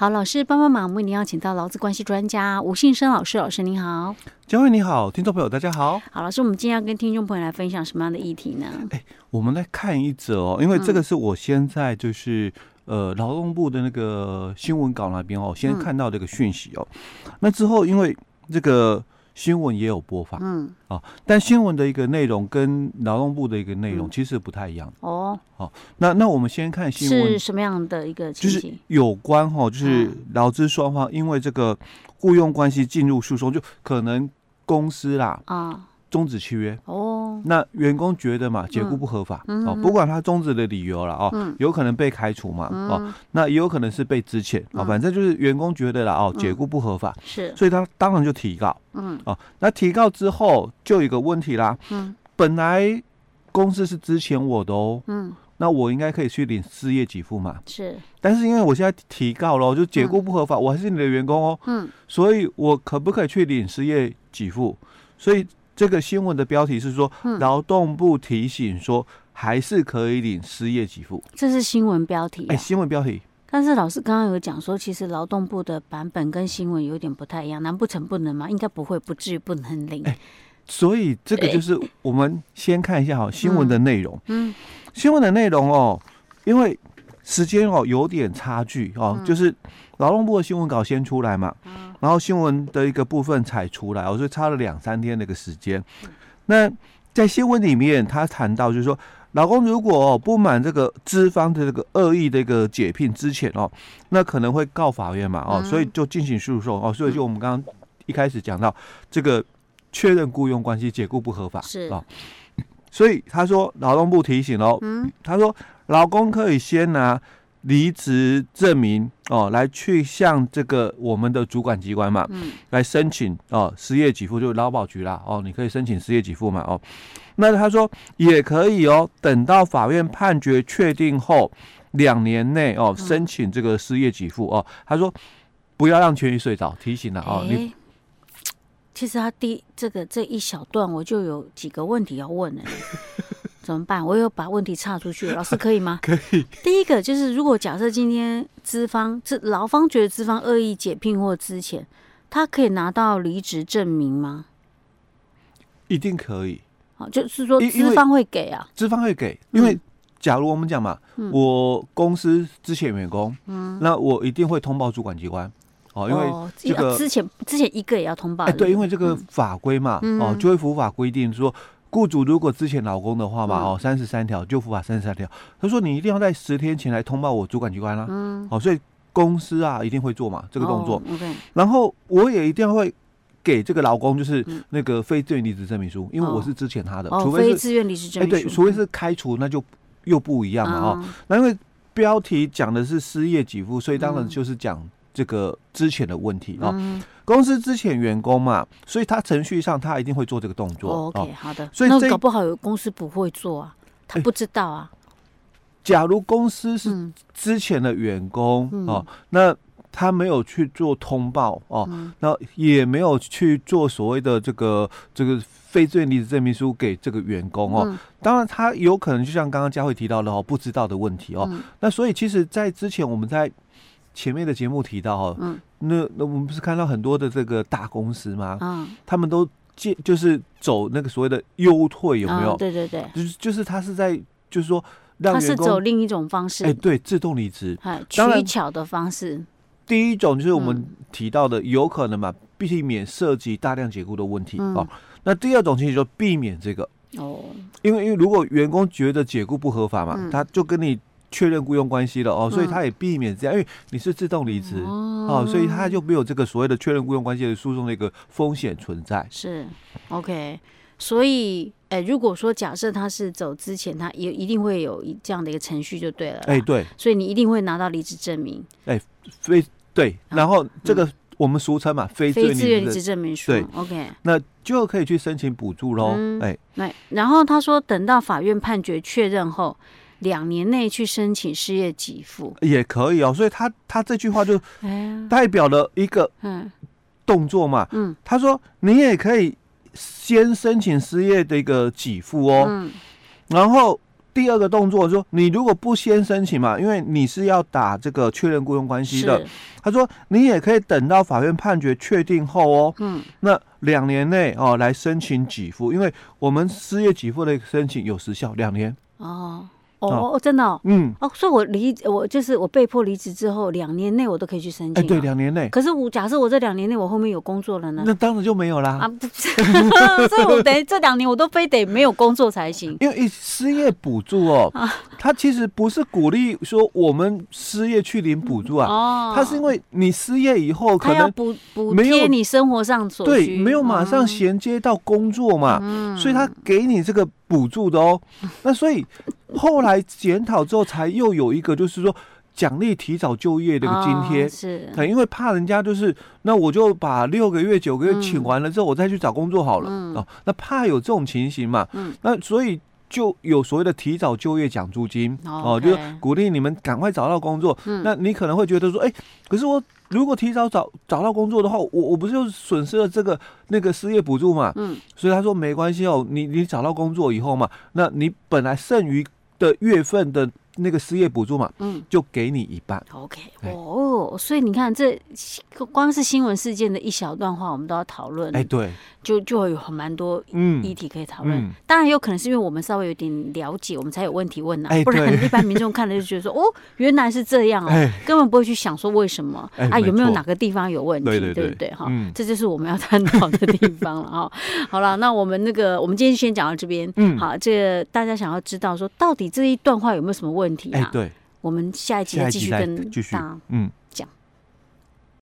好，老师帮帮忙，为您邀请到劳资关系专家吴信生老师，老师您好。嘉惠你好，听众朋友大家好。好，老师，我们今天要跟听众朋友来分享什么样的议题呢？哎，我们来看一则哦，因为这个是我现在就是、嗯、呃劳动部的那个新闻稿那边哦，先看到这个讯息哦。嗯、那之后因为这个。新闻也有播放，嗯，啊，但新闻的一个内容跟劳动部的一个内容其实不太一样，嗯、哦。好，那那我们先看新闻是什么样的一个情形？就是有关哈，就是劳资双方因为这个雇佣关系进入诉讼，就可能公司啦啊。终止契约。哦，那员工觉得嘛，解雇不合法、嗯、哦，不管他终止的理由了哦、嗯，有可能被开除嘛、嗯、哦，那也有可能是被支遣啊，反正就是员工觉得了哦，解雇不合法、嗯、是，所以他当然就提告，嗯。哦，那提告之后就有一个问题啦，嗯，本来公司是支遣我的哦，嗯，那我应该可以去领失业给付嘛，是，但是因为我现在提告了，就解雇不合法、嗯，我还是你的员工哦，嗯，所以我可不可以去领失业给付？所以。这个新闻的标题是说，劳动部提醒说，还是可以领失业给付。这是新闻标题、啊。哎，新闻标题。但是老师刚刚有讲说，其实劳动部的版本跟新闻有点不太一样。难不成不能吗？应该不会，不至于不能领。哎，所以这个就是我们先看一下哈，新闻的内容。嗯，新闻的内容哦，因为时间哦有点差距哦，就是劳动部的新闻稿先出来嘛。嗯然后新闻的一个部分才出来，我就差了两三天那个时间。那在新闻里面，他谈到就是说，老公如果不满这个资方的这个恶意的一个解聘之前哦，那可能会告法院嘛哦，所以就进行诉讼哦。所以就我们刚刚一开始讲到这个确认雇佣关系解雇不合法是啊，所以他说劳动部提醒哦，他说劳工可以先拿。离职证明哦，来去向这个我们的主管机关嘛，嗯，来申请哦失业给付，就是劳保局啦哦，你可以申请失业给付嘛哦。那他说也可以哦，等到法院判决确定后两年内哦，申请这个失业给付哦。他说不要让权益睡着，提醒了哦。你其实他第这个这一小段我就有几个问题要问了。怎么办？我有把问题岔出去，老师可以吗？可以。第一个就是，如果假设今天资方、这劳方觉得资方恶意解聘或之前，他可以拿到离职证明吗？一定可以。好，就是说资方会给啊，资方会给，因为假如我们讲嘛，嗯、我公司之前员工，嗯，那我一定会通报主管机关，哦，因为这个之前之前一个也要通报。哎，对，因为这个法规嘛，嗯、哦，就会服法规定说。雇主如果之前劳工的话嘛，哦，三十三条就服法三十三条。他说你一定要在十天前来通报我主管机关啦。嗯，哦，所以公司啊一定会做嘛这个动作。OK。然后我也一定要会给这个劳工就是那个非自愿离职证明书，因为我是之前他的，除非是自愿离职证明书。对，除非是开除，那就又不一样了哦。那因为标题讲的是失业给付，所以当然就是讲。这个之前的问题啊、嗯，公司之前员工嘛，所以他程序上他一定会做这个动作。哦、OK，好的。所以那搞不好有公司不会做啊，他不知道啊。假如公司是之前的员工哦、那他没有去做通报哦、那也没有去做所谓的这个这个非自愿离职证明书给这个员工哦。当然，他有可能就像刚刚佳慧提到的哦，不知道的问题哦。那所以其实，在之前我们在前面的节目提到哈，嗯，那那我们不是看到很多的这个大公司吗？嗯，他们都借就是走那个所谓的优退，有没有？对对对，就是就是他是在就是说让员工，他是走另一种方式，哎，对，自动离职，取巧的方式。第一种就是我们提到的有可能嘛，避免涉及大量解雇的问题哦。那第二种其实就避免这个哦，因为因为如果员工觉得解雇不合法嘛，他就跟你。确认雇佣关系了哦，所以他也避免这样，因为你是自动离职哦，所以他就没有这个所谓的确认雇佣关系的诉讼的一个风险存在。是，OK，所以，哎，如果说假设他是走之前，他也一定会有一这样的一个程序就对了。哎，对，所以你一定会拿到离职证明。哎，非对，然后这个我们俗称嘛，非非自愿离职证明书。对，OK，那就可以去申请补助喽。哎，那，然后他说等到法院判决确认后。两年内去申请失业给付。也可以哦，所以他他这句话就代表了一个动作嘛，嗯，他说你也可以先申请失业的一个给付哦，嗯，然后第二个动作说，你如果不先申请嘛，因为你是要打这个确认雇佣关系的。他说你也可以等到法院判决确定后哦，嗯，那两年内哦来申请给付，因为我们失业给付的申请有时效两年。哦。哦，真的，哦，嗯，哦，所以我离我就是我被迫离职之后，两年内我都可以去申请。哎，对，两年内。可是我假设我这两年内我后面有工作了呢？那当然就没有啦。啊，所以我等于这两年我都非得没有工作才行。因为失业补助哦，它其实不是鼓励说我们失业去领补助啊，哦，它是因为你失业以后可能补补贴你生活上所需，对，没有马上衔接到工作嘛，嗯，所以他给你这个补助的哦，那所以。后来检讨之后，才又有一个，就是说奖励提早就业的一个津贴，是，因为怕人家就是，那我就把六个月、九个月请完了之后，我再去找工作好了哦。那怕有这种情形嘛，那所以就有所谓的提早就业奖助金哦，就是鼓励你们赶快找到工作。那你可能会觉得说，哎，可是我。如果提早找找到工作的话，我我不是就损失了这个那个失业补助嘛？嗯，所以他说没关系哦，你你找到工作以后嘛，那你本来剩余的月份的。那个失业补助嘛，嗯，就给你一半。OK，哦，所以你看，这光是新闻事件的一小段话，我们都要讨论。哎，对，就就会有蛮多议题可以讨论。当然，有可能是因为我们稍微有点了解，我们才有问题问啊。不然 一般民众看了就觉得说，哦，原来是这样哦，根本不会去想说为什么啊，有没有哪个地方有问题，对不对？哈，这就是我们要探讨的地方了哈。好了，那我们那个，我们今天先讲到这边。嗯，好，这个大家想要知道说，到底这一段话有没有什么问题？问题啊，对，我们下一集继续跟继续，嗯。